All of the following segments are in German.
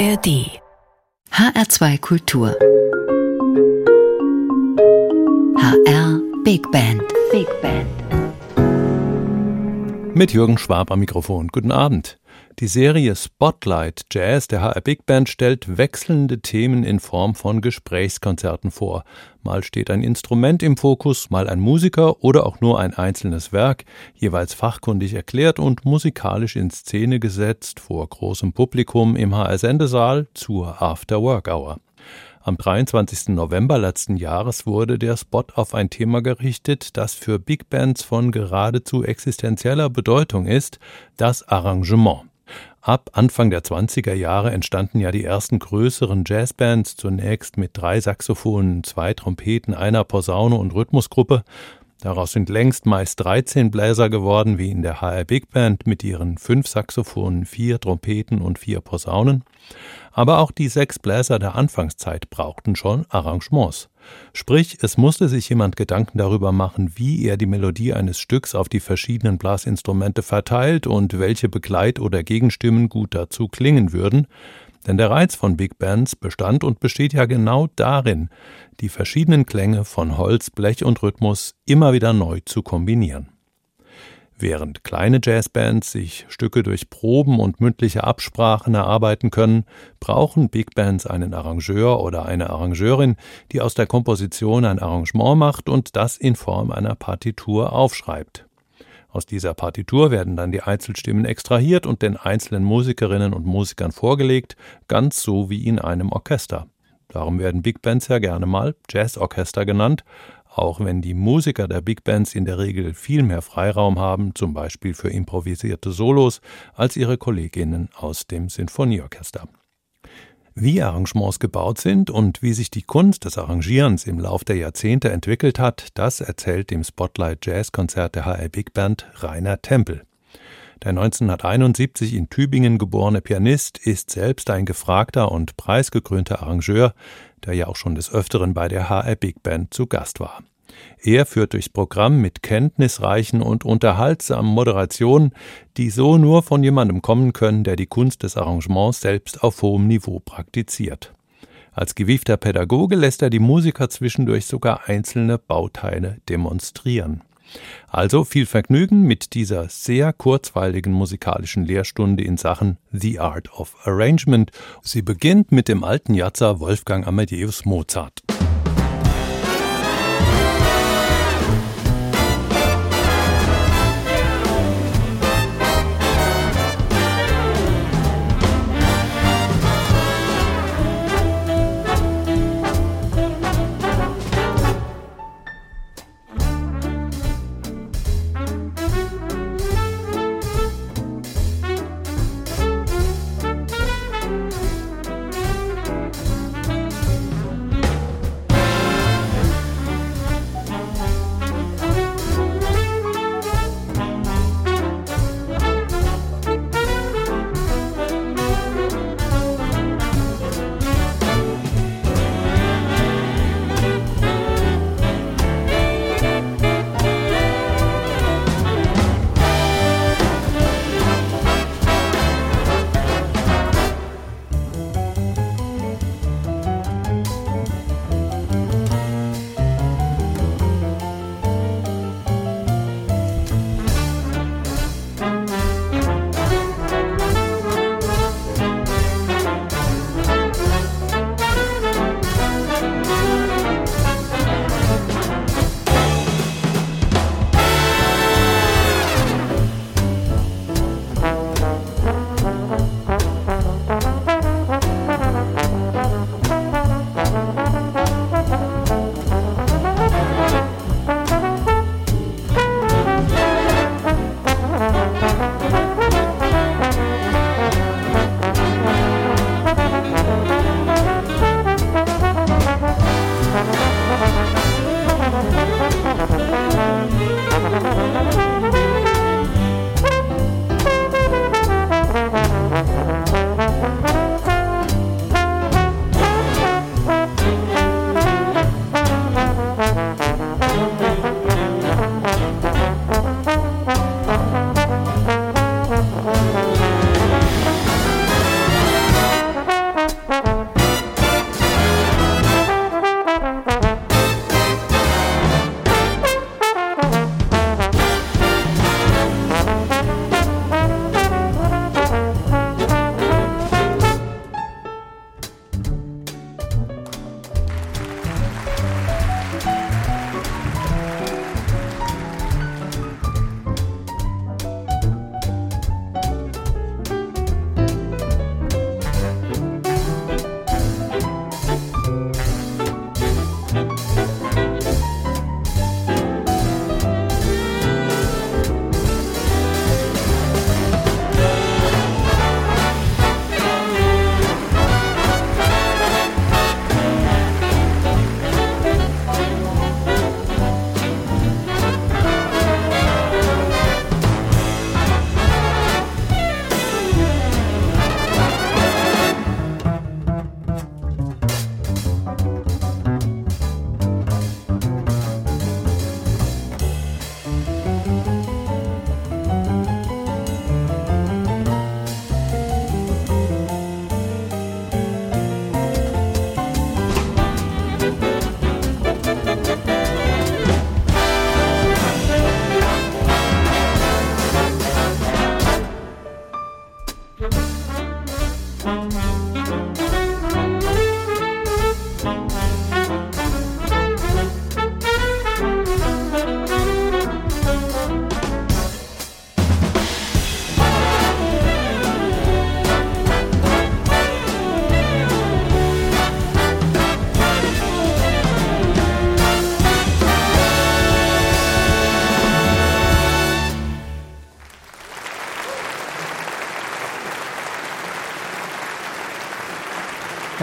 ARD HR2 Kultur HR Big Band Big Band Mit Jürgen Schwab am Mikrofon. Guten Abend. Die Serie Spotlight Jazz der HR Big Band stellt wechselnde Themen in Form von Gesprächskonzerten vor. Mal steht ein Instrument im Fokus, mal ein Musiker oder auch nur ein einzelnes Werk, jeweils fachkundig erklärt und musikalisch in Szene gesetzt vor großem Publikum im HR Sendesaal zur After Work Hour. Am 23. November letzten Jahres wurde der Spot auf ein Thema gerichtet, das für Big Bands von geradezu existenzieller Bedeutung ist, das Arrangement. Ab Anfang der 20er Jahre entstanden ja die ersten größeren Jazzbands, zunächst mit drei Saxophonen, zwei Trompeten, einer Posaune und Rhythmusgruppe. Daraus sind längst meist 13 Bläser geworden, wie in der HR Big Band mit ihren fünf Saxophonen, vier Trompeten und vier Posaunen. Aber auch die sechs Bläser der Anfangszeit brauchten schon Arrangements. Sprich, es musste sich jemand Gedanken darüber machen, wie er die Melodie eines Stücks auf die verschiedenen Blasinstrumente verteilt und welche Begleit- oder Gegenstimmen gut dazu klingen würden, denn der Reiz von Big Bands bestand und besteht ja genau darin, die verschiedenen Klänge von Holz, Blech und Rhythmus immer wieder neu zu kombinieren. Während kleine Jazzbands sich Stücke durch Proben und mündliche Absprachen erarbeiten können, brauchen Big Bands einen Arrangeur oder eine Arrangeurin, die aus der Komposition ein Arrangement macht und das in Form einer Partitur aufschreibt. Aus dieser Partitur werden dann die Einzelstimmen extrahiert und den einzelnen Musikerinnen und Musikern vorgelegt, ganz so wie in einem Orchester. Darum werden Big Bands ja gerne mal Jazzorchester genannt, auch wenn die Musiker der Big Bands in der Regel viel mehr Freiraum haben, zum Beispiel für improvisierte Solos, als ihre Kolleginnen aus dem Sinfonieorchester. Wie Arrangements gebaut sind und wie sich die Kunst des Arrangierens im Lauf der Jahrzehnte entwickelt hat, das erzählt dem Spotlight Jazz Konzert der HR Big Band Rainer Tempel. Der 1971 in Tübingen geborene Pianist ist selbst ein gefragter und preisgekrönter Arrangeur, der ja auch schon des Öfteren bei der HR Big Band zu Gast war. Er führt durchs Programm mit kenntnisreichen und unterhaltsamen Moderationen, die so nur von jemandem kommen können, der die Kunst des Arrangements selbst auf hohem Niveau praktiziert. Als gewiefter Pädagoge lässt er die Musiker zwischendurch sogar einzelne Bauteile demonstrieren. Also viel Vergnügen mit dieser sehr kurzweiligen musikalischen Lehrstunde in Sachen The Art of Arrangement. Sie beginnt mit dem alten Jatzer Wolfgang Amadeus Mozart.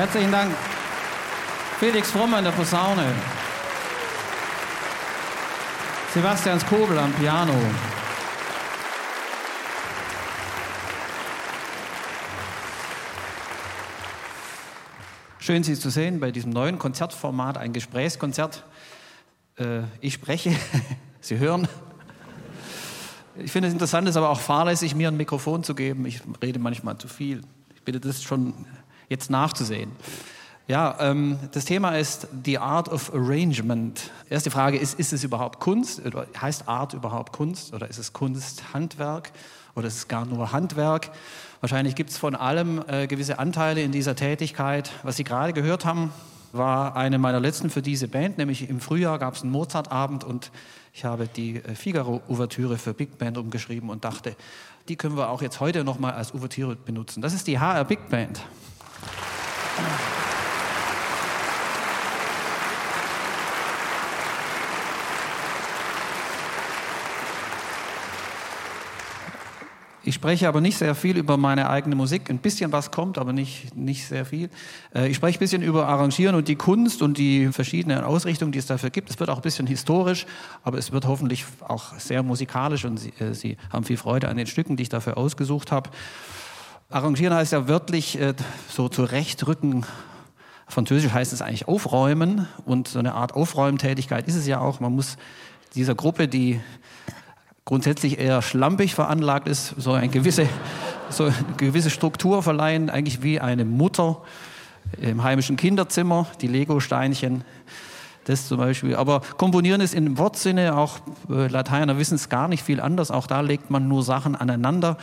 Herzlichen Dank. Felix Fromm an der Posaune. Sebastian Skobel am Piano. Schön, Sie zu sehen bei diesem neuen Konzertformat, ein Gesprächskonzert. Äh, ich spreche, Sie hören. Ich finde es interessant, es ist aber auch fahrlässig, mir ein Mikrofon zu geben. Ich rede manchmal zu viel. Ich bitte das schon jetzt nachzusehen. Ja, ähm, das Thema ist The Art of Arrangement. Erste Frage ist, ist es überhaupt Kunst? Oder heißt Art überhaupt Kunst? Oder ist es Kunst Handwerk? Oder ist es gar nur Handwerk? Wahrscheinlich gibt es von allem äh, gewisse Anteile in dieser Tätigkeit. Was Sie gerade gehört haben, war eine meiner letzten für diese Band, nämlich im Frühjahr gab es einen Mozartabend und ich habe die äh, Figaro-Ouvertüre für Big Band umgeschrieben und dachte, die können wir auch jetzt heute nochmal als Ouvertüre benutzen. Das ist die HR Big Band. Ich spreche aber nicht sehr viel über meine eigene Musik. Ein bisschen was kommt, aber nicht, nicht sehr viel. Äh, ich spreche ein bisschen über Arrangieren und die Kunst und die verschiedenen Ausrichtungen, die es dafür gibt. Es wird auch ein bisschen historisch, aber es wird hoffentlich auch sehr musikalisch und Sie, äh, Sie haben viel Freude an den Stücken, die ich dafür ausgesucht habe. Arrangieren heißt ja wörtlich äh, so zurechtrücken. Französisch heißt es eigentlich aufräumen und so eine Art Aufräumtätigkeit ist es ja auch. Man muss dieser Gruppe, die grundsätzlich eher schlampig veranlagt ist, so eine gewisse, so eine gewisse Struktur verleihen, eigentlich wie eine Mutter im heimischen Kinderzimmer, die Lego-Steinchen, das zum Beispiel. Aber Komponieren ist im Wortsinne, auch äh, Lateiner wissen es gar nicht viel anders, auch da legt man nur Sachen aneinander.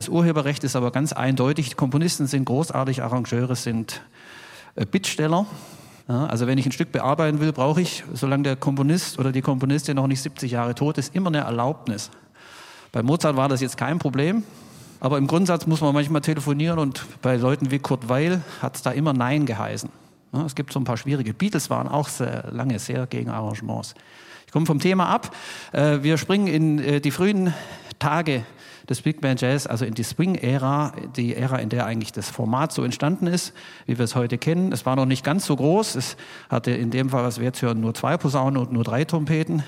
Das Urheberrecht ist aber ganz eindeutig, Komponisten sind großartig, Arrangeure sind äh, Bittsteller. Ja, also wenn ich ein Stück bearbeiten will, brauche ich, solange der Komponist oder die Komponistin noch nicht 70 Jahre tot ist, immer eine Erlaubnis. Bei Mozart war das jetzt kein Problem, aber im Grundsatz muss man manchmal telefonieren und bei Leuten wie Kurt Weil hat es da immer Nein geheißen. Es gibt so ein paar schwierige. Beatles waren auch sehr lange sehr gegen Arrangements. Ich komme vom Thema ab. Äh, wir springen in äh, die frühen Tage des Big Band Jazz, also in die Swing-Ära, die Ära, in der eigentlich das Format so entstanden ist, wie wir es heute kennen. Es war noch nicht ganz so groß. Es hatte in dem Fall, was wir jetzt hören, nur zwei Posaunen und nur drei Trompeten.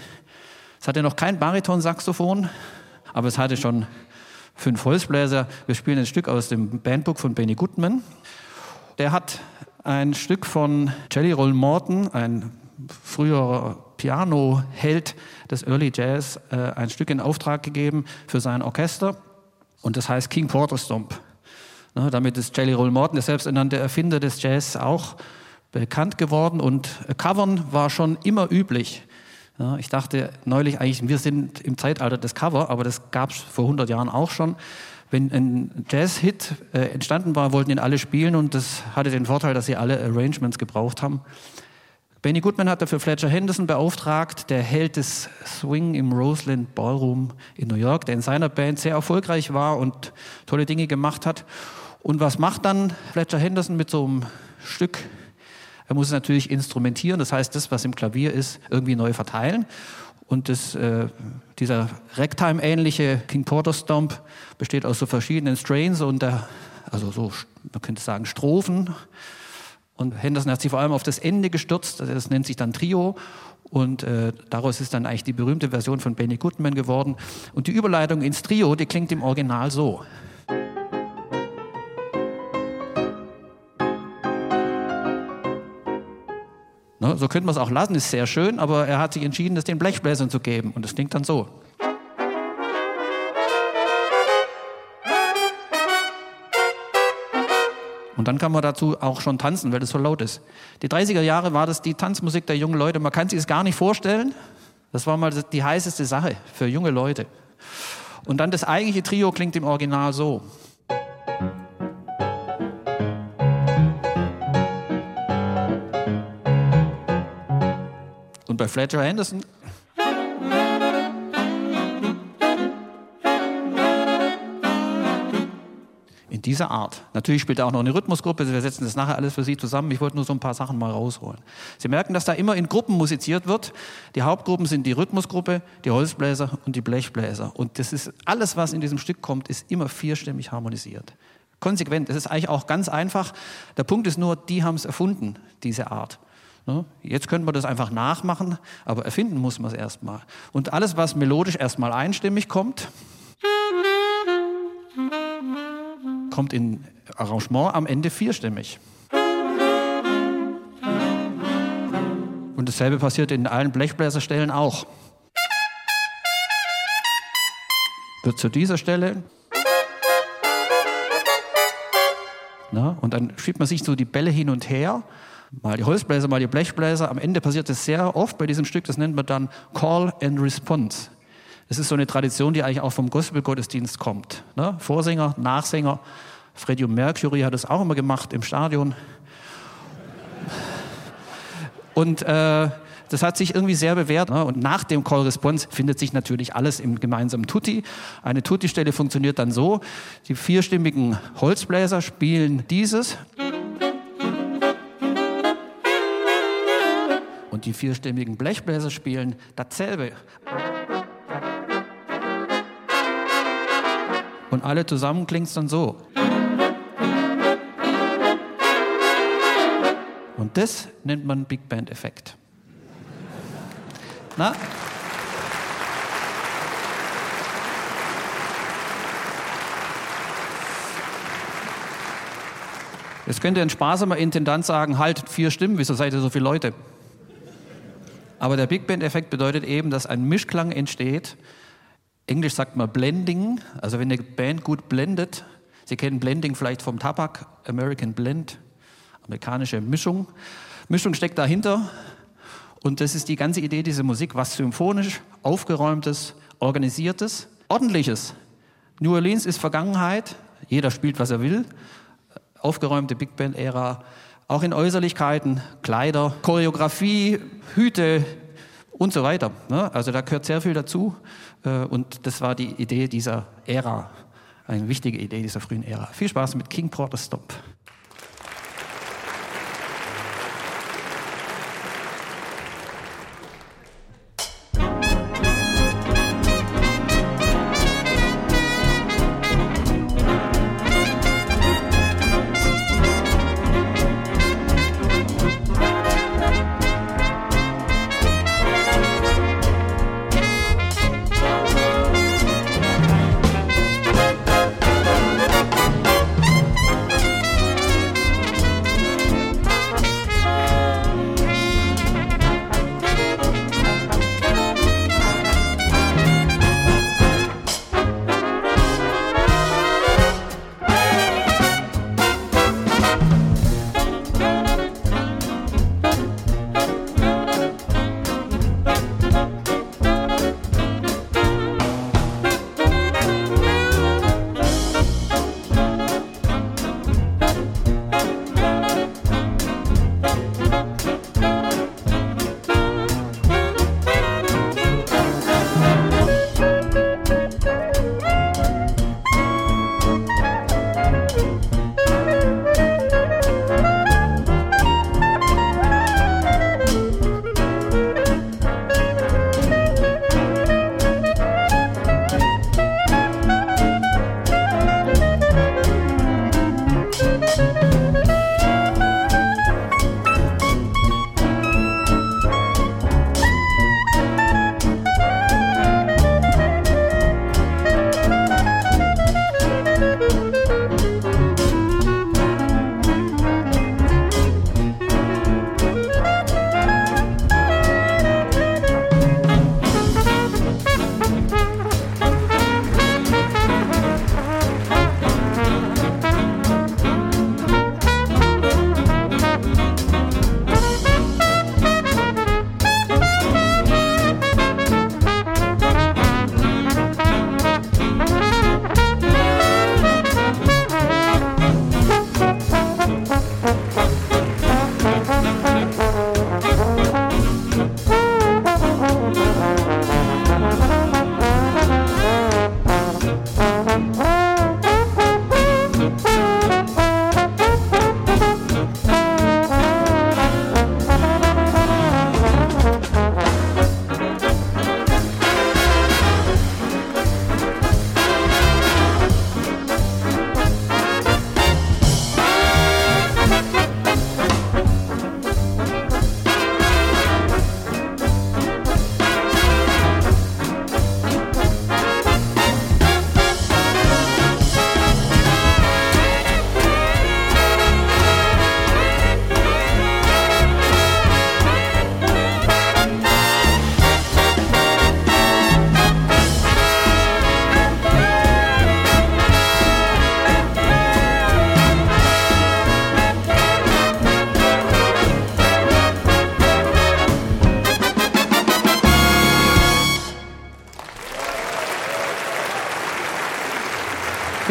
Es hatte noch kein Baritonsaxophon, aber es hatte schon fünf Holzbläser. Wir spielen ein Stück aus dem Bandbook von Benny Goodman. Der hat ein Stück von Jelly Roll Morton, ein früherer Piano-Held des Early Jazz, äh, ein Stück in Auftrag gegeben für sein Orchester. Und das heißt King Porter Stomp. Ne, damit ist Jelly Roll Morton, der selbsternannte Erfinder des Jazz, auch bekannt geworden. Und Covern war schon immer üblich. Ja, ich dachte neulich eigentlich, wir sind im Zeitalter des Cover, aber das gab es vor 100 Jahren auch schon. Wenn ein Jazz-Hit äh, entstanden war, wollten ihn alle spielen und das hatte den Vorteil, dass sie alle Arrangements gebraucht haben. Benny Goodman hat dafür Fletcher Henderson beauftragt, der Held des Swing im Roseland Ballroom in New York, der in seiner Band sehr erfolgreich war und tolle Dinge gemacht hat. Und was macht dann Fletcher Henderson mit so einem Stück? Er muss es natürlich instrumentieren, das heißt, das, was im Klavier ist, irgendwie neu verteilen. Und das, äh, dieser Ragtime-ähnliche King Porter Stomp besteht aus so verschiedenen Strains und der, also so, man könnte sagen, Strophen und Henderson hat sich vor allem auf das Ende gestürzt, also das nennt sich dann Trio. Und äh, daraus ist dann eigentlich die berühmte Version von Benny Goodman geworden. Und die Überleitung ins Trio, die klingt im Original so. Ne, so könnte man es auch lassen, ist sehr schön, aber er hat sich entschieden, das den Blechbläsern zu geben. Und das klingt dann so. Und dann kann man dazu auch schon tanzen, weil das so laut ist. Die 30er Jahre war das die Tanzmusik der jungen Leute. Man kann sich das gar nicht vorstellen. Das war mal die heißeste Sache für junge Leute. Und dann das eigentliche Trio klingt im Original so. Und bei Fletcher Henderson in dieser Art. Natürlich spielt er auch noch eine Rhythmusgruppe, wir setzen das nachher alles für Sie zusammen. Ich wollte nur so ein paar Sachen mal rausholen. Sie merken, dass da immer in Gruppen musiziert wird. Die Hauptgruppen sind die Rhythmusgruppe, die Holzbläser und die Blechbläser. Und das ist alles, was in diesem Stück kommt, ist immer vierstimmig harmonisiert. konsequent. Es ist eigentlich auch ganz einfach. Der Punkt ist nur, die haben es erfunden, diese Art. Ne? Jetzt könnte man das einfach nachmachen, aber erfinden muss man es erstmal. Und alles, was melodisch erstmal einstimmig kommt, kommt in Arrangement am Ende vierstimmig. Und dasselbe passiert in allen Blechbläserstellen auch. Wird zu dieser Stelle. Na, und dann schiebt man sich so die Bälle hin und her. Mal die Holzbläser, mal die Blechbläser. Am Ende passiert das sehr oft bei diesem Stück. Das nennt man dann Call and Response. Das ist so eine Tradition, die eigentlich auch vom Gospelgottesdienst kommt. Ne? Vorsänger, Nachsänger. Freddie Mercury hat das auch immer gemacht im Stadion. Und äh, das hat sich irgendwie sehr bewährt. Ne? Und nach dem Call Response findet sich natürlich alles im gemeinsamen Tutti. Eine Tutti-Stelle funktioniert dann so: Die vierstimmigen Holzbläser spielen dieses. Und die vierstimmigen Blechbläser spielen dasselbe. Und alle zusammen klingt es dann so. Und das nennt man Big Band Effekt. Na? Jetzt könnte ein sparsamer Intendant sagen, halt, vier Stimmen, wieso seid ihr so viele Leute? Aber der Big Band-Effekt bedeutet eben, dass ein Mischklang entsteht. Englisch sagt man Blending, also wenn eine Band gut blendet. Sie kennen Blending vielleicht vom Tabak, American Blend, amerikanische Mischung. Mischung steckt dahinter und das ist die ganze Idee dieser Musik, was symphonisch, aufgeräumtes, organisiertes, ordentliches. New Orleans ist Vergangenheit, jeder spielt, was er will, aufgeräumte Big Band-Ära, auch in Äußerlichkeiten, Kleider, Choreografie, Hüte und so weiter. Ne? Also da gehört sehr viel dazu und das war die Idee dieser Ära, eine wichtige Idee dieser frühen Ära. Viel Spaß mit King Porter Stomp.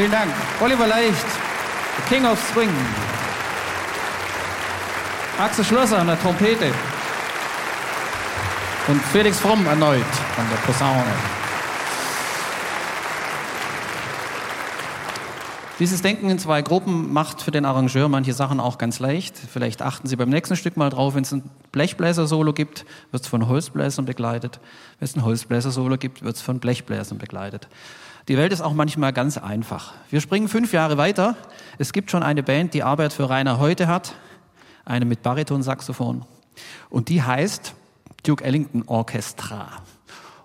Vielen Dank. Oliver Leicht, The King of Swing. Axel Schlosser an der Trompete. Und Felix Fromm erneut an der Posaune. Dieses Denken in zwei Gruppen macht für den Arrangeur manche Sachen auch ganz leicht. Vielleicht achten Sie beim nächsten Stück mal drauf, wenn es ein Blechbläser-Solo gibt, wird es von Holzbläsern begleitet. Wenn es ein Holzbläser-Solo gibt, wird es von Blechbläsern begleitet. Die Welt ist auch manchmal ganz einfach. Wir springen fünf Jahre weiter. Es gibt schon eine Band, die Arbeit für Rainer Heute hat, eine mit Baritonsaxophon. Und die heißt Duke Ellington Orchestra.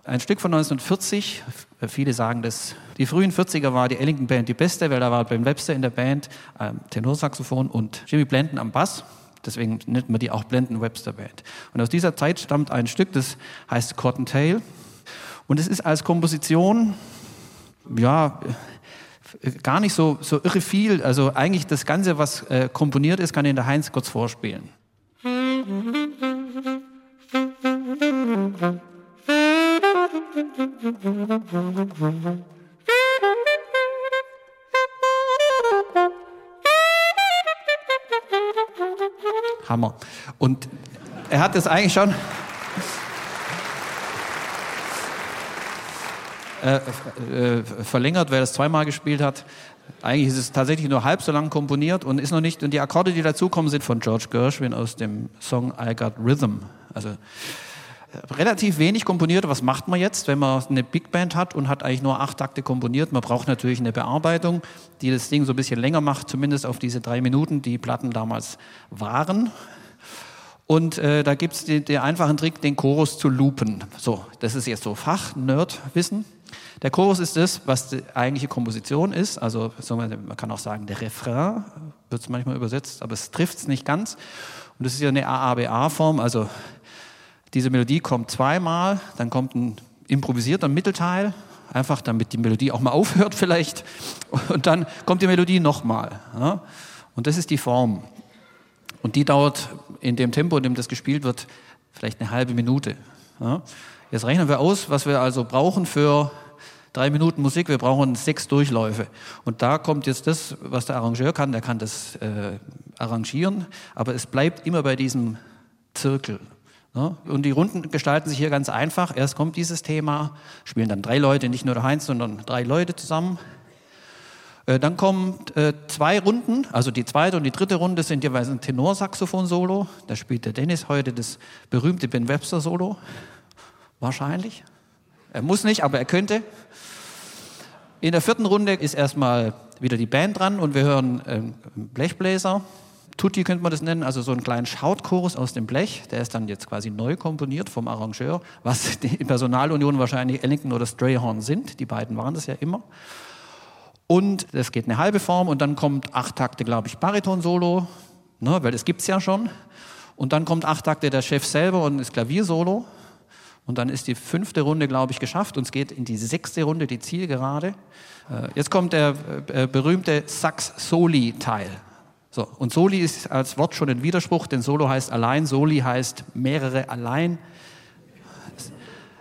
Ein Stück von 1940, viele sagen das, die frühen 40er war die Ellington Band die beste, weil da war Ben Webster in der Band, ähm, Tenorsaxophon und Jimmy Blenden am Bass. Deswegen nennt man die auch Blenden Webster Band. Und aus dieser Zeit stammt ein Stück, das heißt Cotton Tail. Und es ist als Komposition, ja, gar nicht so, so irre viel. Also eigentlich das Ganze, was äh, komponiert ist, kann Ihnen der Heinz kurz vorspielen. Hammer. Und er hat es eigentlich schon. Äh, äh, verlängert, wer das zweimal gespielt hat. Eigentlich ist es tatsächlich nur halb so lang komponiert und ist noch nicht. Und die Akkorde, die dazukommen, sind von George Gershwin aus dem Song I Got Rhythm. Also relativ wenig komponiert. Was macht man jetzt, wenn man eine Big Band hat und hat eigentlich nur acht Takte komponiert? Man braucht natürlich eine Bearbeitung, die das Ding so ein bisschen länger macht, zumindest auf diese drei Minuten, die Platten damals waren. Und äh, da gibt es den, den, einfachen Trick, den Chorus zu loopen. So, das ist jetzt so Fach-Nerd-Wissen. Der Chorus ist das, was die eigentliche Komposition ist. Also man kann auch sagen, der Refrain wird es manchmal übersetzt, aber es trifft es nicht ganz. Und das ist ja eine AABA-Form, also diese Melodie kommt zweimal, dann kommt ein improvisierter Mittelteil, einfach damit die Melodie auch mal aufhört vielleicht. Und dann kommt die Melodie nochmal. Ja? Und das ist die Form. Und die dauert in dem Tempo, in dem das gespielt wird, vielleicht eine halbe Minute. Ja? Jetzt rechnen wir aus, was wir also brauchen für drei Minuten Musik. Wir brauchen sechs Durchläufe. Und da kommt jetzt das, was der Arrangeur kann. Der kann das äh, arrangieren, aber es bleibt immer bei diesem Zirkel. Und die Runden gestalten sich hier ganz einfach. Erst kommt dieses Thema, spielen dann drei Leute, nicht nur der Heinz, sondern drei Leute zusammen. Äh, dann kommen äh, zwei Runden, also die zweite und die dritte Runde sind jeweils ein Tenorsaxophon-Solo. Da spielt der Dennis heute das berühmte Ben Webster-Solo. Wahrscheinlich. Er muss nicht, aber er könnte. In der vierten Runde ist erstmal wieder die Band dran und wir hören ähm, Blechbläser. Tutti könnte man das nennen, also so einen kleinen Schautchorus aus dem Blech, der ist dann jetzt quasi neu komponiert vom Arrangeur, was die Personalunion wahrscheinlich Ellington oder Strayhorn sind, die beiden waren das ja immer. Und es geht eine halbe Form und dann kommt acht Takte, glaube ich, Bariton-Solo, ne, weil das gibt es ja schon. Und dann kommt acht Takte der Chef selber und das Klaviersolo. Und dann ist die fünfte Runde, glaube ich, geschafft und es geht in die sechste Runde, die Zielgerade. Äh, jetzt kommt der äh, berühmte Sax-Soli-Teil. So, und Soli ist als Wort schon ein Widerspruch, denn Solo heißt allein, Soli heißt mehrere allein.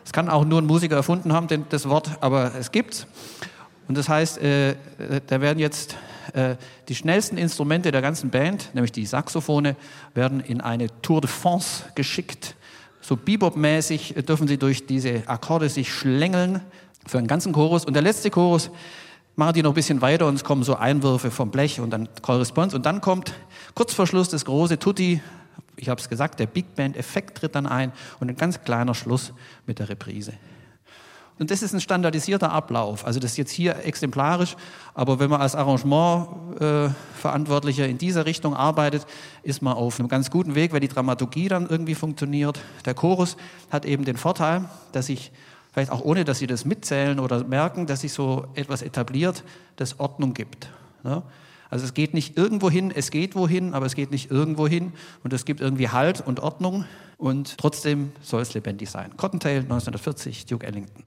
Es kann auch nur ein Musiker erfunden haben, das Wort, aber es gibt's. Und das heißt, äh, da werden jetzt äh, die schnellsten Instrumente der ganzen Band, nämlich die Saxophone, werden in eine Tour de France geschickt. So Bebop-mäßig dürfen sie durch diese Akkorde sich schlängeln für einen ganzen Chorus. Und der letzte Chorus machen die noch ein bisschen weiter und es kommen so Einwürfe vom Blech und dann Korrespondenz und dann kommt kurz vor Schluss das große Tutti, ich habe es gesagt, der Big Band Effekt tritt dann ein und ein ganz kleiner Schluss mit der Reprise. Und das ist ein standardisierter Ablauf. Also das ist jetzt hier exemplarisch, aber wenn man als Arrangementverantwortlicher äh, in dieser Richtung arbeitet, ist man auf einem ganz guten Weg, weil die Dramaturgie dann irgendwie funktioniert. Der Chorus hat eben den Vorteil, dass ich vielleicht auch ohne, dass sie das mitzählen oder merken, dass sich so etwas etabliert, das Ordnung gibt. Ja? Also es geht nicht irgendwo hin, es geht wohin, aber es geht nicht irgendwo hin und es gibt irgendwie Halt und Ordnung und trotzdem soll es lebendig sein. Cottontail 1940, Duke Ellington.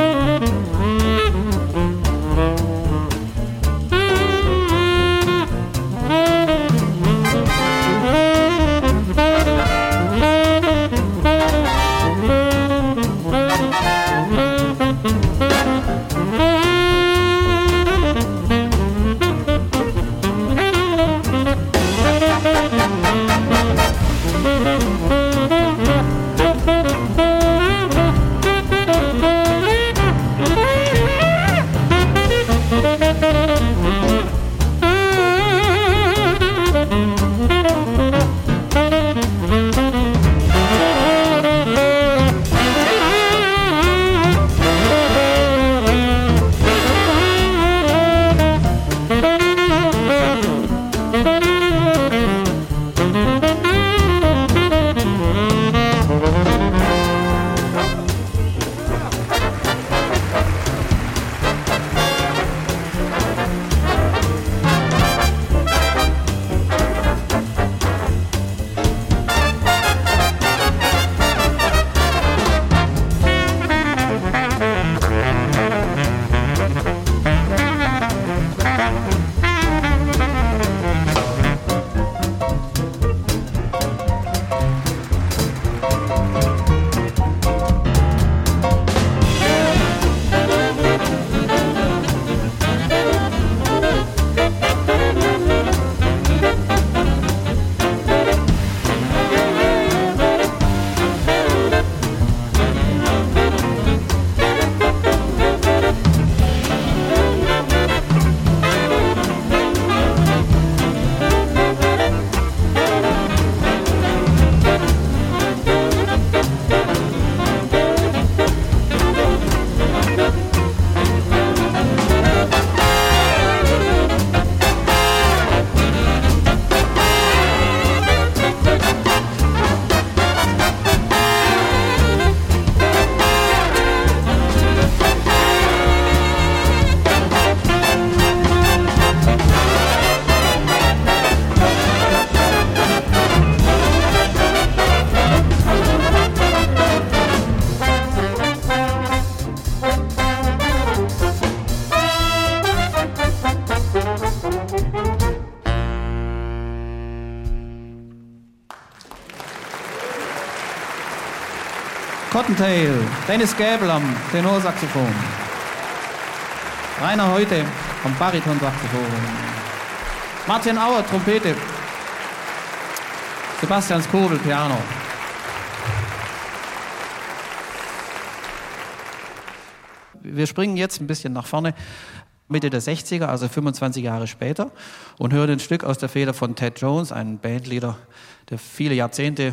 Música Dennis Gäbel am Tenorsaxophon, Rainer Heute am Baritonsaxophon, Martin Auer Trompete, Sebastian Skobel Piano. Wir springen jetzt ein bisschen nach vorne. Mitte der 60er, also 25 Jahre später, und hören ein Stück aus der Feder von Ted Jones, einem Bandleader, der viele Jahrzehnte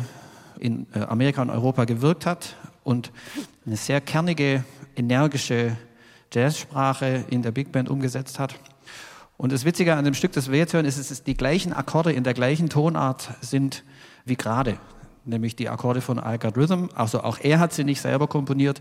in äh, Amerika und Europa gewirkt hat und eine sehr kernige, energische Jazzsprache in der Big Band umgesetzt hat. Und das Witzige an dem Stück, das wir jetzt hören, ist, dass die gleichen Akkorde in der gleichen Tonart sind wie gerade, nämlich die Akkorde von I Got Rhythm. Also auch er hat sie nicht selber komponiert.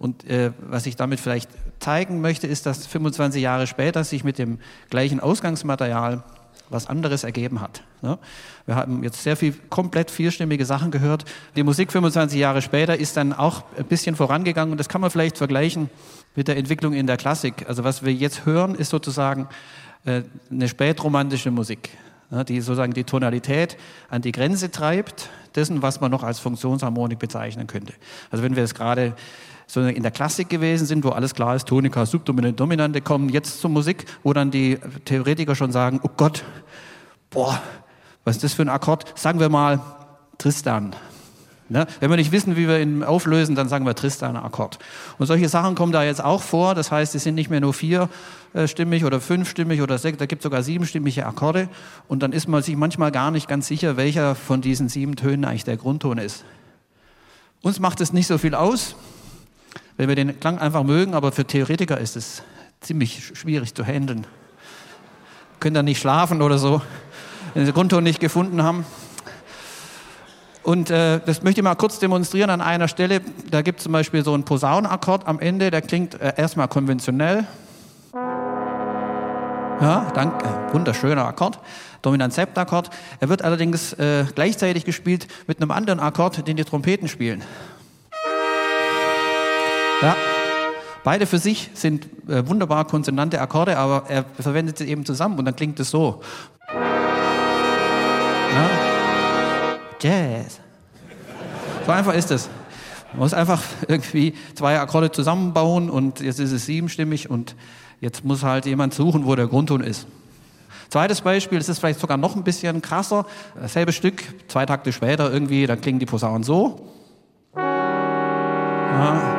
Und äh, was ich damit vielleicht zeigen möchte, ist, dass 25 Jahre später sich mit dem gleichen Ausgangsmaterial was anderes ergeben hat. Ne? Wir haben jetzt sehr viel komplett vierstimmige Sachen gehört. Die Musik 25 Jahre später ist dann auch ein bisschen vorangegangen und das kann man vielleicht vergleichen mit der Entwicklung in der Klassik. Also was wir jetzt hören, ist sozusagen äh, eine spätromantische Musik, ne? die sozusagen die Tonalität an die Grenze treibt dessen, was man noch als Funktionsharmonik bezeichnen könnte. Also wenn wir es gerade so in der Klassik gewesen sind, wo alles klar ist, Tonika, Subdominante, Dominante, kommen jetzt zur Musik, wo dann die Theoretiker schon sagen, oh Gott, boah, was ist das für ein Akkord? Sagen wir mal Tristan. Ne? Wenn wir nicht wissen, wie wir ihn auflösen, dann sagen wir Tristan-Akkord. Und solche Sachen kommen da jetzt auch vor. Das heißt, es sind nicht mehr nur vierstimmig oder fünfstimmig oder sechs, da gibt es sogar siebenstimmige Akkorde. Und dann ist man sich manchmal gar nicht ganz sicher, welcher von diesen sieben Tönen eigentlich der Grundton ist. Uns macht es nicht so viel aus wenn wir den Klang einfach mögen, aber für Theoretiker ist es ziemlich schwierig zu handeln. Können dann nicht schlafen oder so, wenn sie den Grundton nicht gefunden haben. Und äh, das möchte ich mal kurz demonstrieren an einer Stelle. Da gibt es zum Beispiel so einen Posaunenakkord am Ende, der klingt äh, erstmal konventionell. Ja, danke, wunderschöner Akkord, Dominant-Septakkord. Er wird allerdings äh, gleichzeitig gespielt mit einem anderen Akkord, den die Trompeten spielen. Ja. Beide für sich sind äh, wunderbar konsonante Akkorde, aber er verwendet sie eben zusammen und dann klingt es so. Ja. Jazz. So einfach ist es. Man muss einfach irgendwie zwei Akkorde zusammenbauen und jetzt ist es siebenstimmig und jetzt muss halt jemand suchen, wo der Grundton ist. Zweites Beispiel, das ist vielleicht sogar noch ein bisschen krasser. Dasselbe Stück, zwei Takte später irgendwie, dann klingen die Posaunen so. Ja.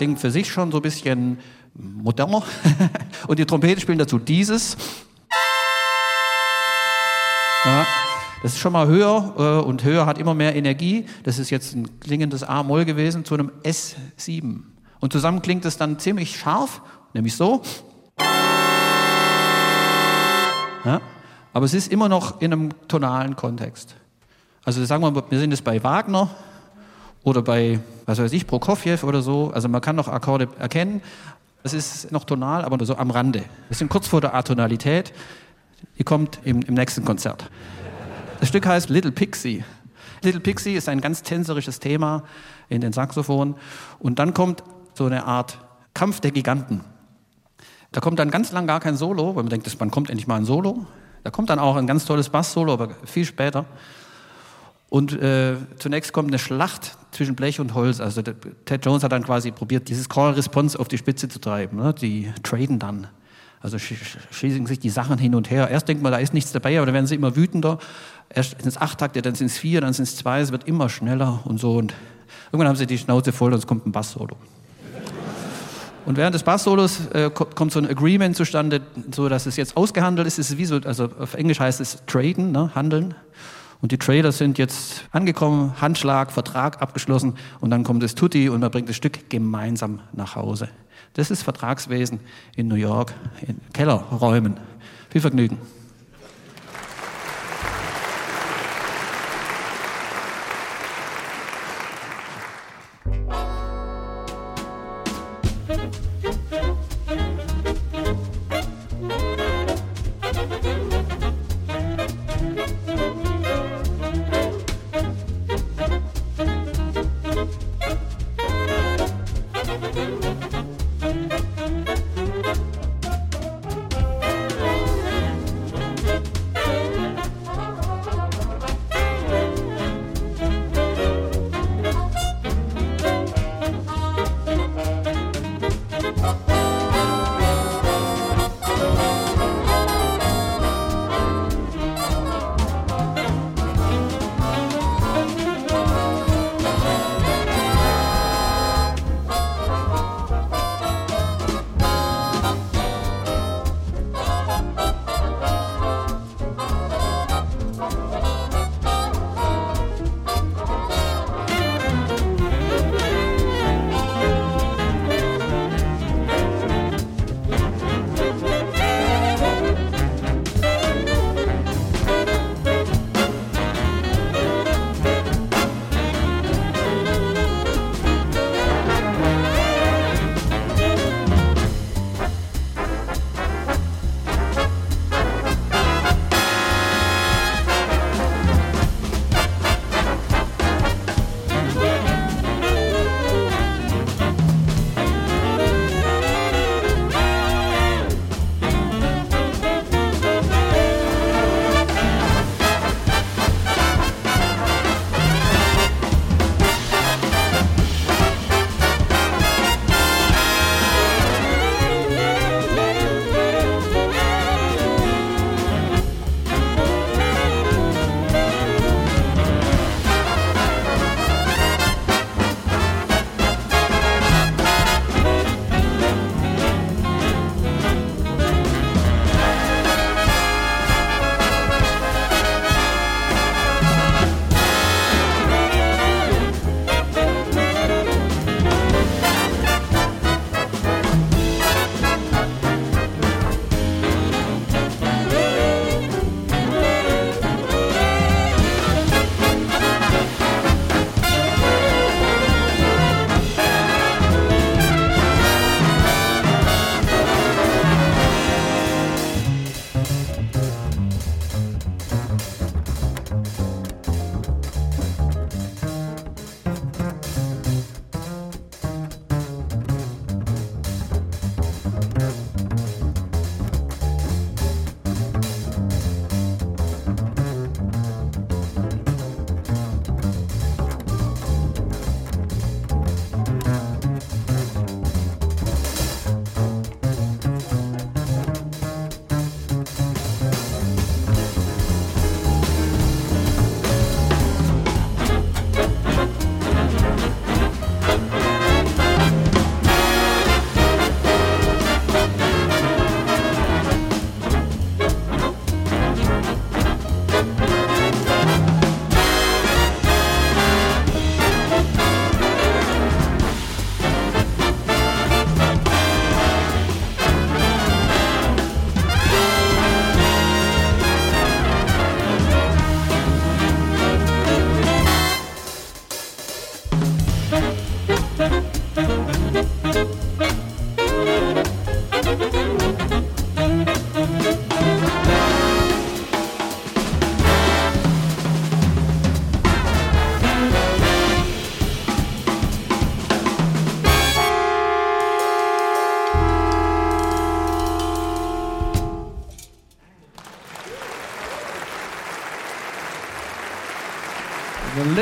Ding für sich schon so ein bisschen moderner. Und die Trompeten spielen dazu dieses. Ja, das ist schon mal höher äh, und höher hat immer mehr Energie. Das ist jetzt ein klingendes A-Moll gewesen zu einem S7. Und zusammen klingt es dann ziemlich scharf, nämlich so. Ja, aber es ist immer noch in einem tonalen Kontext. Also sagen wir, wir sind jetzt bei Wagner, oder bei, was weiß ich, Prokofjew oder so. Also man kann noch Akkorde erkennen. Es ist noch tonal, aber so am Rande. Wir sind kurz vor der Atonalität. Die kommt im, im nächsten Konzert. Das Stück heißt Little Pixie. Little Pixie ist ein ganz tänzerisches Thema in den Saxophonen. Und dann kommt so eine Art Kampf der Giganten. Da kommt dann ganz lang gar kein Solo, weil man denkt, man kommt endlich mal ein Solo. Da kommt dann auch ein ganz tolles Bass-Solo, aber viel später. Und äh, zunächst kommt eine Schlacht zwischen Blech und Holz. Also der, Ted Jones hat dann quasi probiert, dieses Call-Response auf die Spitze zu treiben. Ne? Die traden dann. Also schießen sich die Sachen hin und her. Erst denkt man, da ist nichts dabei, aber dann werden sie immer wütender. Erst sind es acht Takte, dann sind es vier, dann sind es zwei, es wird immer schneller und so. Und irgendwann haben sie die Schnauze voll und es kommt ein Bass-Solo. Und während des Bass-Solos äh, kommt so ein Agreement zustande, so dass es jetzt ausgehandelt ist. Es ist wie so, also auf Englisch heißt es traden, ne, handeln. Und die Trader sind jetzt angekommen, Handschlag, Vertrag abgeschlossen und dann kommt das Tutti und man bringt das Stück gemeinsam nach Hause. Das ist Vertragswesen in New York, in Kellerräumen. Viel Vergnügen.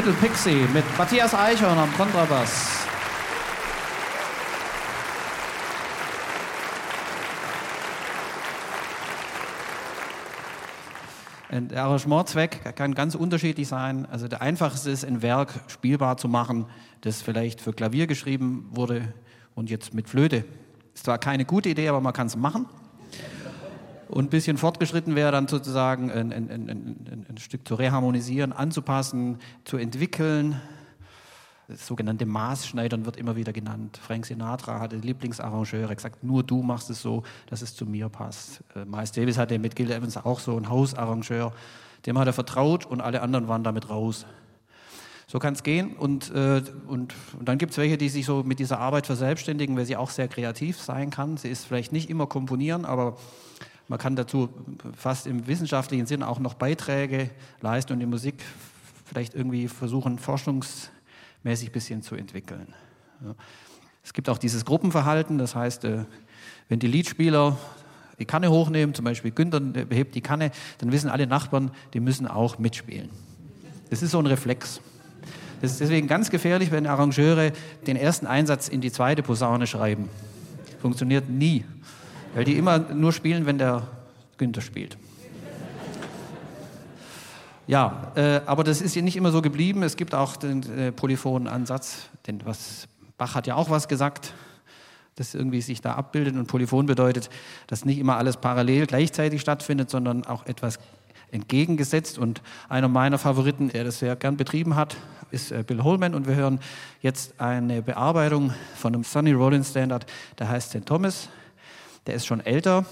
Little Pixie mit Matthias Eichhorn am Kontrabass. Der Arrangementzweck kann ganz unterschiedlich sein. Also der einfachste ist, ein Werk spielbar zu machen, das vielleicht für Klavier geschrieben wurde und jetzt mit Flöte. Ist zwar keine gute Idee, aber man kann es machen. Und ein bisschen fortgeschritten wäre dann sozusagen ein, ein, ein, ein Stück zu reharmonisieren, anzupassen, zu entwickeln. Das sogenannte Maßschneidern wird immer wieder genannt. Frank Sinatra hatte Lieblingsarrangeure gesagt, nur du machst es so, dass es zu mir passt. Äh, Miles Davis hatte mit Gil Evans auch so einen Hausarrangeur, dem hat er vertraut und alle anderen waren damit raus. So kann es gehen und, äh, und, und dann gibt es welche, die sich so mit dieser Arbeit verselbstständigen, weil sie auch sehr kreativ sein kann. Sie ist vielleicht nicht immer komponieren, aber man kann dazu fast im wissenschaftlichen Sinn auch noch Beiträge leisten und die Musik vielleicht irgendwie versuchen, forschungsmäßig ein bisschen zu entwickeln. Es gibt auch dieses Gruppenverhalten, das heißt, äh, wenn die Liedspieler die Kanne hochnehmen, zum Beispiel Günther behebt die Kanne, dann wissen alle Nachbarn, die müssen auch mitspielen. Das ist so ein Reflex. Das ist deswegen ganz gefährlich, wenn Arrangeure den ersten Einsatz in die zweite Posaune schreiben. Funktioniert nie. Weil die immer nur spielen, wenn der Günther spielt. Ja, äh, aber das ist ja nicht immer so geblieben. Es gibt auch den äh, polyphonen Ansatz, denn was Bach hat ja auch was gesagt, das irgendwie sich da abbildet. Und polyphon bedeutet, dass nicht immer alles parallel gleichzeitig stattfindet, sondern auch etwas entgegengesetzt. Und einer meiner Favoriten, der das sehr gern betrieben hat, ist äh, Bill Holman. Und wir hören jetzt eine Bearbeitung von einem Sonny Rollins Standard, der heißt St. Thomas. Der ist schon älter.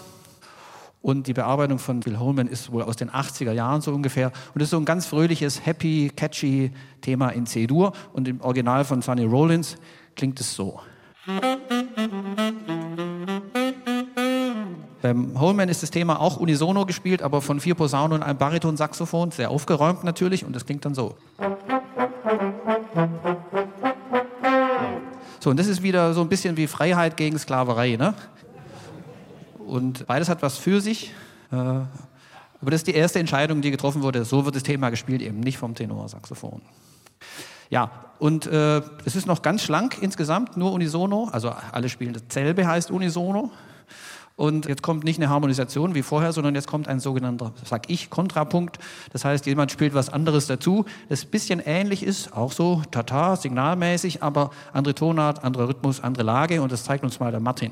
Und die Bearbeitung von Bill Holman ist wohl aus den 80er Jahren so ungefähr. Und das ist so ein ganz fröhliches, happy, catchy Thema in C-Dur. Und im Original von Sonny Rollins klingt es so. Beim Holman ist das Thema auch unisono gespielt, aber von vier Posaunen und einem Baritonsaxophon, sehr aufgeräumt natürlich, und das klingt dann so. So, und das ist wieder so ein bisschen wie Freiheit gegen Sklaverei. Ne? Und beides hat was für sich. Äh, aber das ist die erste Entscheidung, die getroffen wurde. So wird das Thema gespielt, eben nicht vom Tenorsaxophon. Ja, und äh, es ist noch ganz schlank insgesamt, nur unisono. Also alle spielen dasselbe, heißt unisono. Und jetzt kommt nicht eine Harmonisation wie vorher, sondern jetzt kommt ein sogenannter, sag ich, Kontrapunkt. Das heißt, jemand spielt was anderes dazu, das ein bisschen ähnlich ist, auch so tata, signalmäßig, aber andere Tonart, anderer Rhythmus, andere Lage. Und das zeigt uns mal der Martin.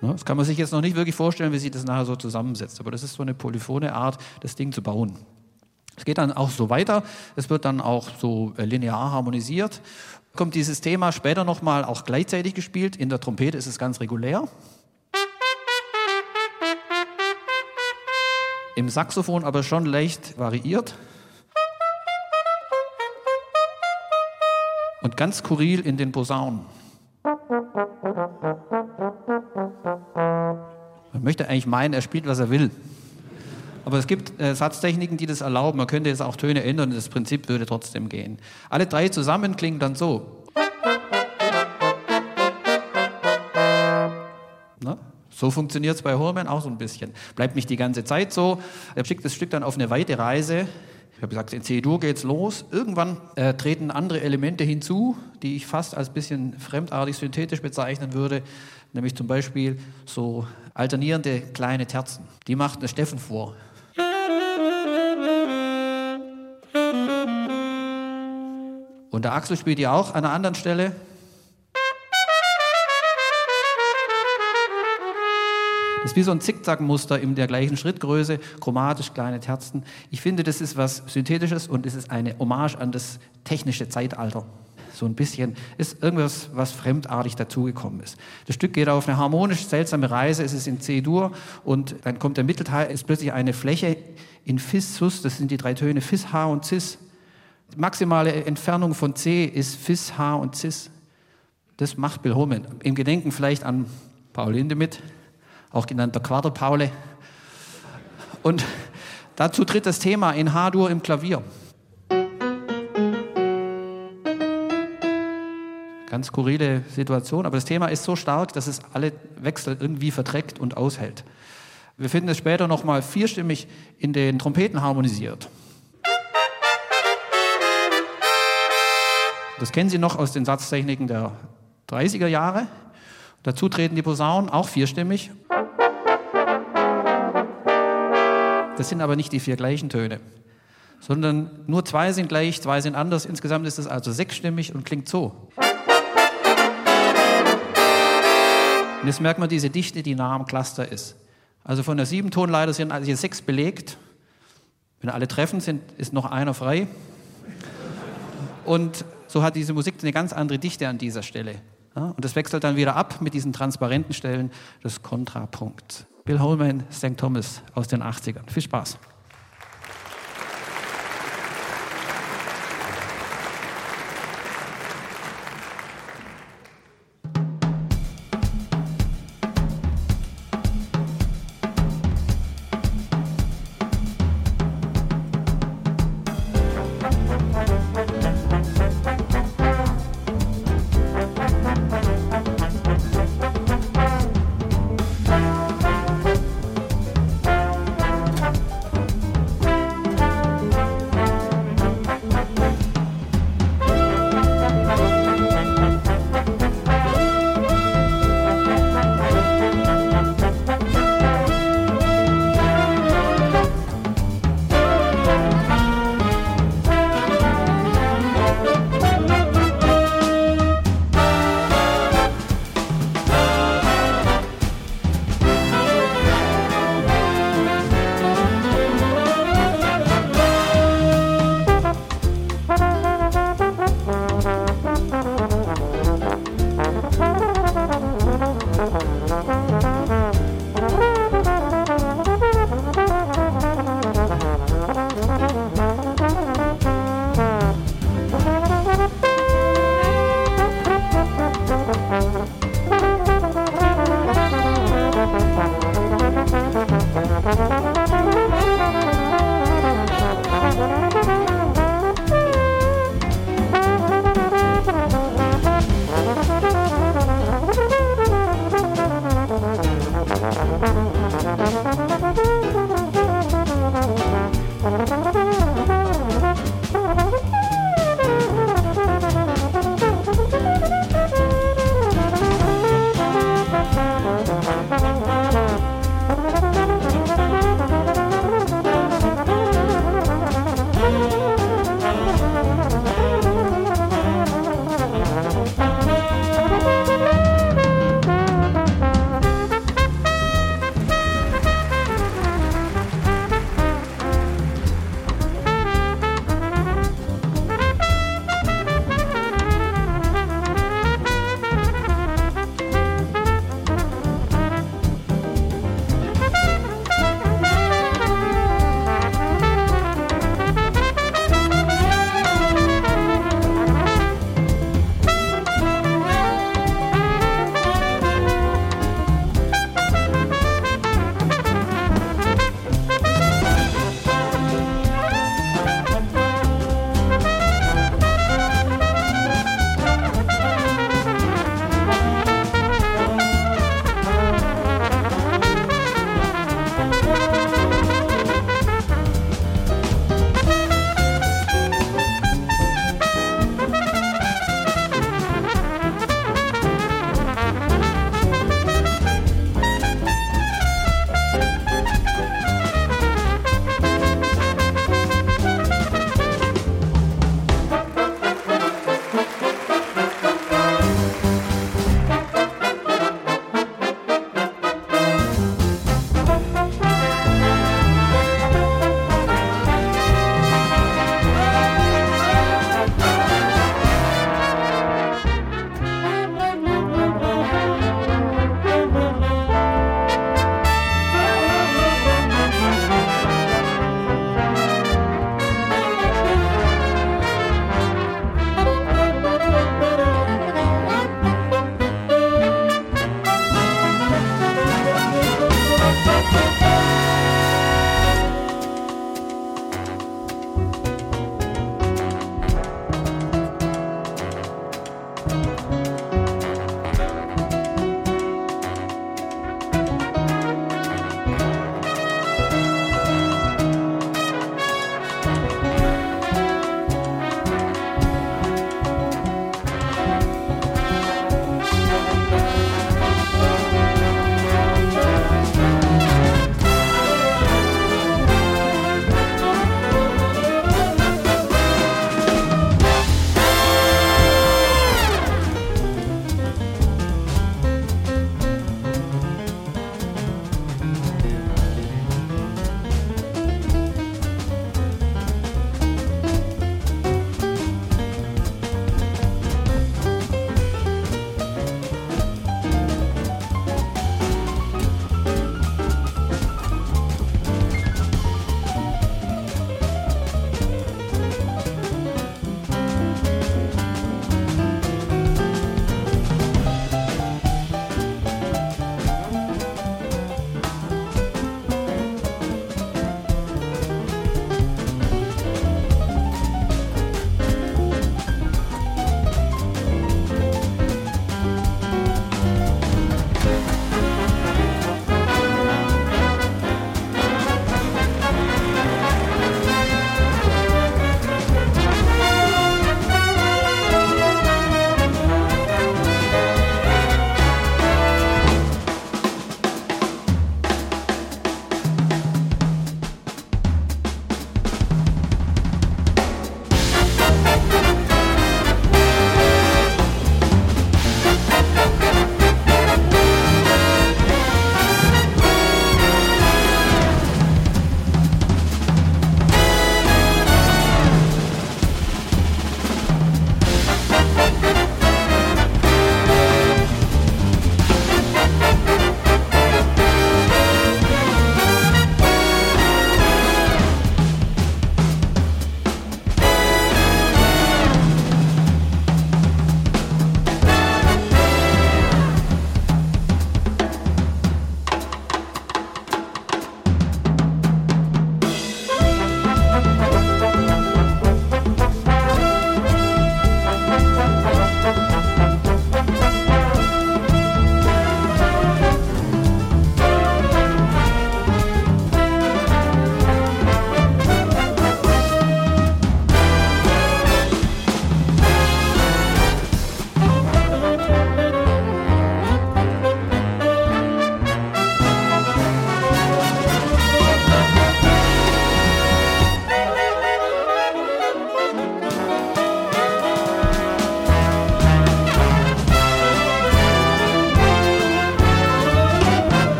Das kann man sich jetzt noch nicht wirklich vorstellen, wie sich das nachher so zusammensetzt. Aber das ist so eine polyphone Art, das Ding zu bauen. Es geht dann auch so weiter. Es wird dann auch so äh, linear harmonisiert. Kommt dieses Thema später nochmal auch gleichzeitig gespielt. In der Trompete ist es ganz regulär. Im Saxophon aber schon leicht variiert. Und ganz skurril in den Posaunen. Möchte eigentlich meinen, er spielt, was er will. Aber es gibt äh, Satztechniken, die das erlauben. Man könnte jetzt auch Töne ändern das Prinzip würde trotzdem gehen. Alle drei zusammen klingen dann so. Na? So funktioniert es bei Holman auch so ein bisschen. Bleibt nicht die ganze Zeit so. Er schickt das Stück dann auf eine weite Reise. Ich habe gesagt, in C-Dur geht's los. Irgendwann äh, treten andere Elemente hinzu, die ich fast als bisschen fremdartig synthetisch bezeichnen würde nämlich zum Beispiel so alternierende kleine Terzen. Die macht eine Steffen vor. Und der Axel spielt die auch an einer anderen Stelle. Das ist wie so ein Zickzackmuster in der gleichen Schrittgröße, chromatisch kleine Terzen. Ich finde, das ist was Synthetisches und es ist eine Hommage an das technische Zeitalter so ein bisschen, ist irgendwas, was fremdartig dazugekommen ist. Das Stück geht auf eine harmonisch seltsame Reise, es ist in C-Dur und dann kommt der Mittelteil, ist plötzlich eine Fläche in Fis, Sus, das sind die drei Töne Fis, H und Cis. Die maximale Entfernung von C ist Fis, H und Cis. Das macht Bill Holman. Im Gedenken vielleicht an Paul Hindemith, auch genannt der Quarter-Paule. Und dazu tritt das Thema in H-Dur im Klavier. Ganz skurrile Situation, aber das Thema ist so stark, dass es alle Wechsel irgendwie verträgt und aushält. Wir finden es später nochmal vierstimmig in den Trompeten harmonisiert. Das kennen Sie noch aus den Satztechniken der 30er Jahre. Dazu treten die Posaunen, auch vierstimmig. Das sind aber nicht die vier gleichen Töne, sondern nur zwei sind gleich, zwei sind anders. Insgesamt ist es also sechsstimmig und klingt so. Und jetzt merkt man diese Dichte, die nah am Cluster ist. Also von der sieben Tonleiter sind also sechs belegt. Wenn alle treffen, sind, ist noch einer frei. Und so hat diese Musik eine ganz andere Dichte an dieser Stelle. Und das wechselt dann wieder ab mit diesen transparenten Stellen des Kontrapunkts. Bill Holman, St. Thomas aus den 80ern. Viel Spaß.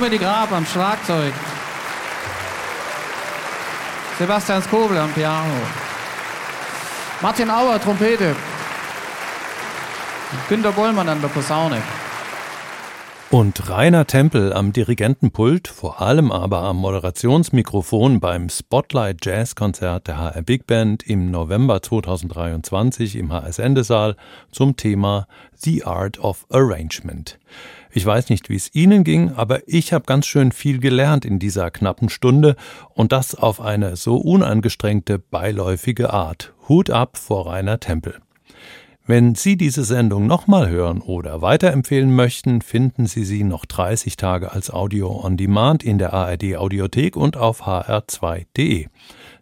Dominik Raab am Schlagzeug. Sebastian Skobel am Piano. Martin Auer, Trompete. Günter Bollmann an der Posaune. Und Rainer Tempel am Dirigentenpult, vor allem aber am Moderationsmikrofon beim Spotlight Jazz Konzert der HR Big Band im November 2023 im HS Endesaal zum Thema The Art of Arrangement. Ich weiß nicht, wie es Ihnen ging, aber ich habe ganz schön viel gelernt in dieser knappen Stunde und das auf eine so unangestrengte, beiläufige Art. Hut ab vor Rainer Tempel. Wenn Sie diese Sendung nochmal hören oder weiterempfehlen möchten, finden Sie sie noch 30 Tage als Audio on Demand in der ARD Audiothek und auf hr2.de.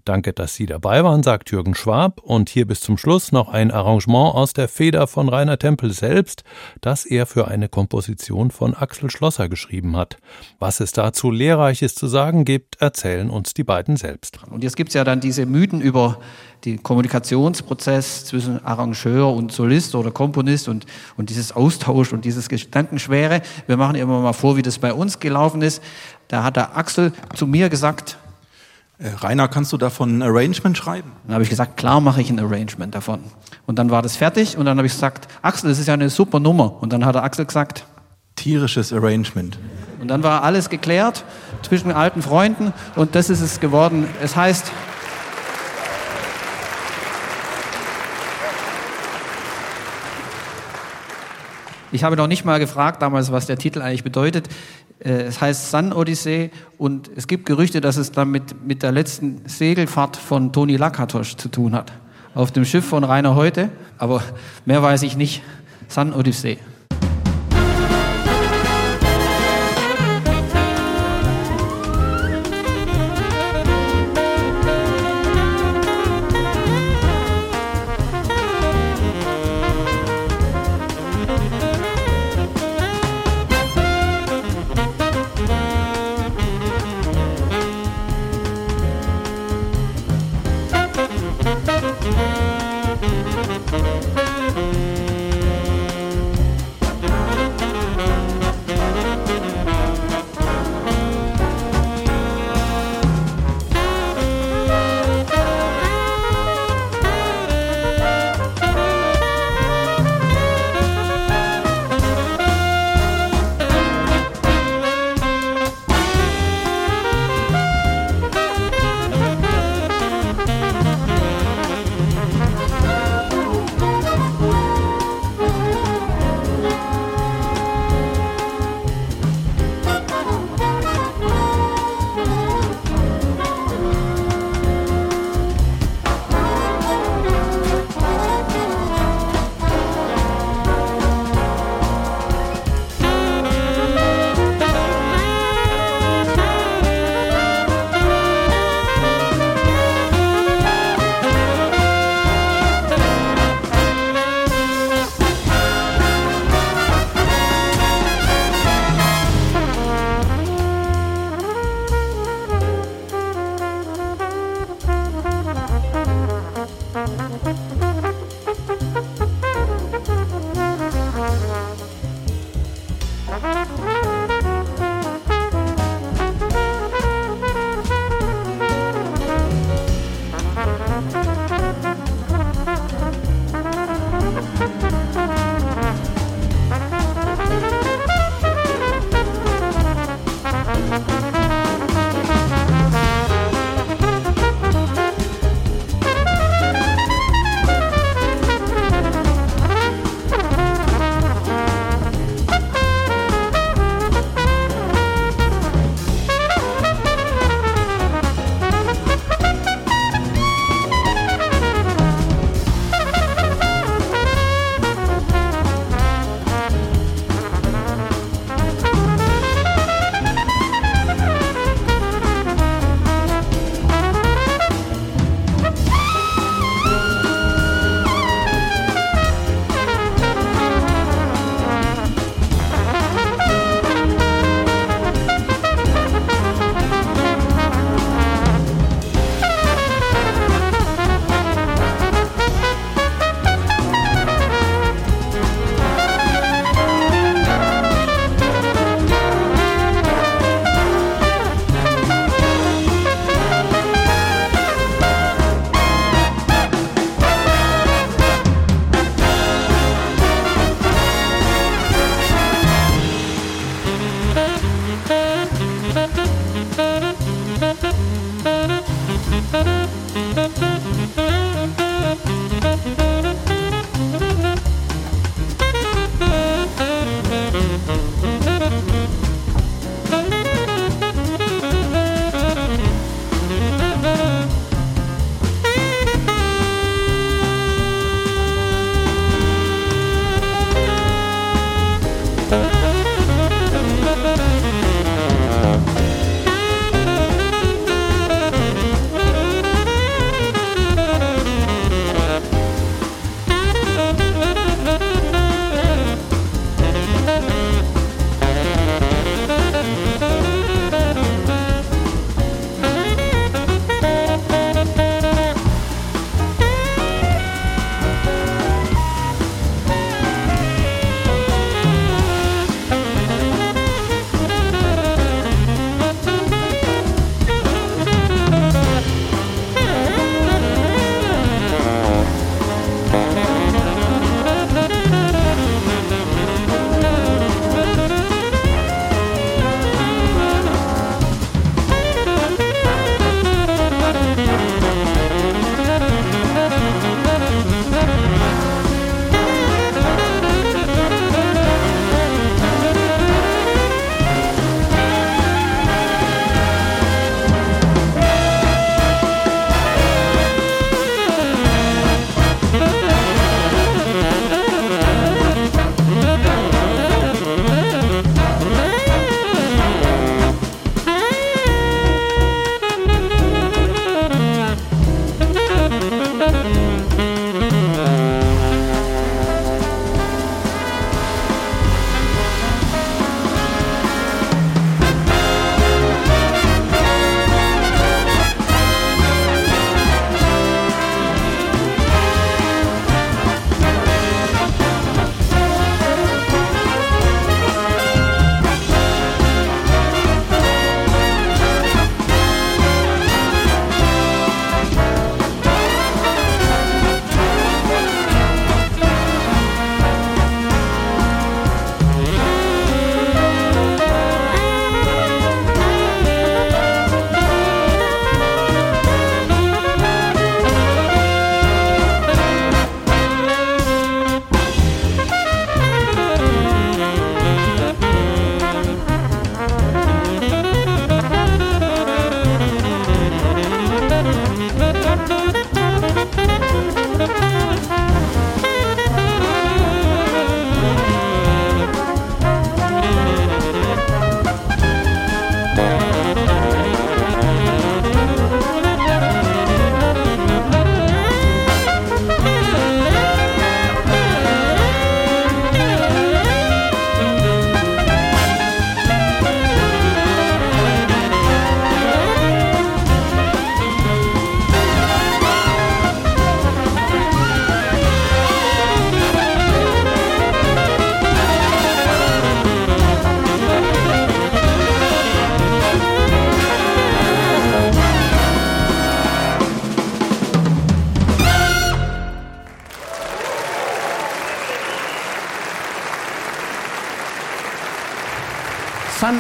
Danke, dass Sie dabei waren, sagt Jürgen Schwab. Und hier bis zum Schluss noch ein Arrangement aus der Feder von Rainer Tempel selbst, das er für eine Komposition von Axel Schlosser geschrieben hat. Was es dazu Lehrreiches zu sagen gibt, erzählen uns die beiden selbst. Und jetzt gibt es ja dann diese Mythen über den Kommunikationsprozess zwischen Arrangeur und Solist oder Komponist und, und dieses Austausch und dieses Gedankenschwere. Wir machen immer mal vor, wie das bei uns gelaufen ist. Da hat der Axel zu mir gesagt, Rainer, kannst du davon ein Arrangement schreiben? Dann habe ich gesagt, klar mache ich ein Arrangement davon. Und dann war das fertig und dann habe ich gesagt, Axel, das ist ja eine super Nummer. Und dann hat der Axel gesagt, tierisches Arrangement. Und dann war alles geklärt zwischen alten Freunden und das ist es geworden. Es heißt, Ich habe noch nicht mal gefragt damals, was der Titel eigentlich bedeutet. Äh, es heißt Sun Odyssey und es gibt Gerüchte, dass es damit mit der letzten Segelfahrt von Toni Lakatosch zu tun hat. Auf dem Schiff von Rainer Heute, aber mehr weiß ich nicht. Sun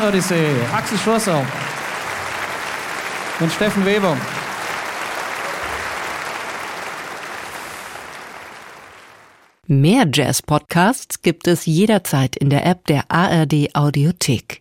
Odyssey, Axel Schlosser und Steffen Weber. Mehr Jazz-Podcasts gibt es jederzeit in der App der ARD Audiothek.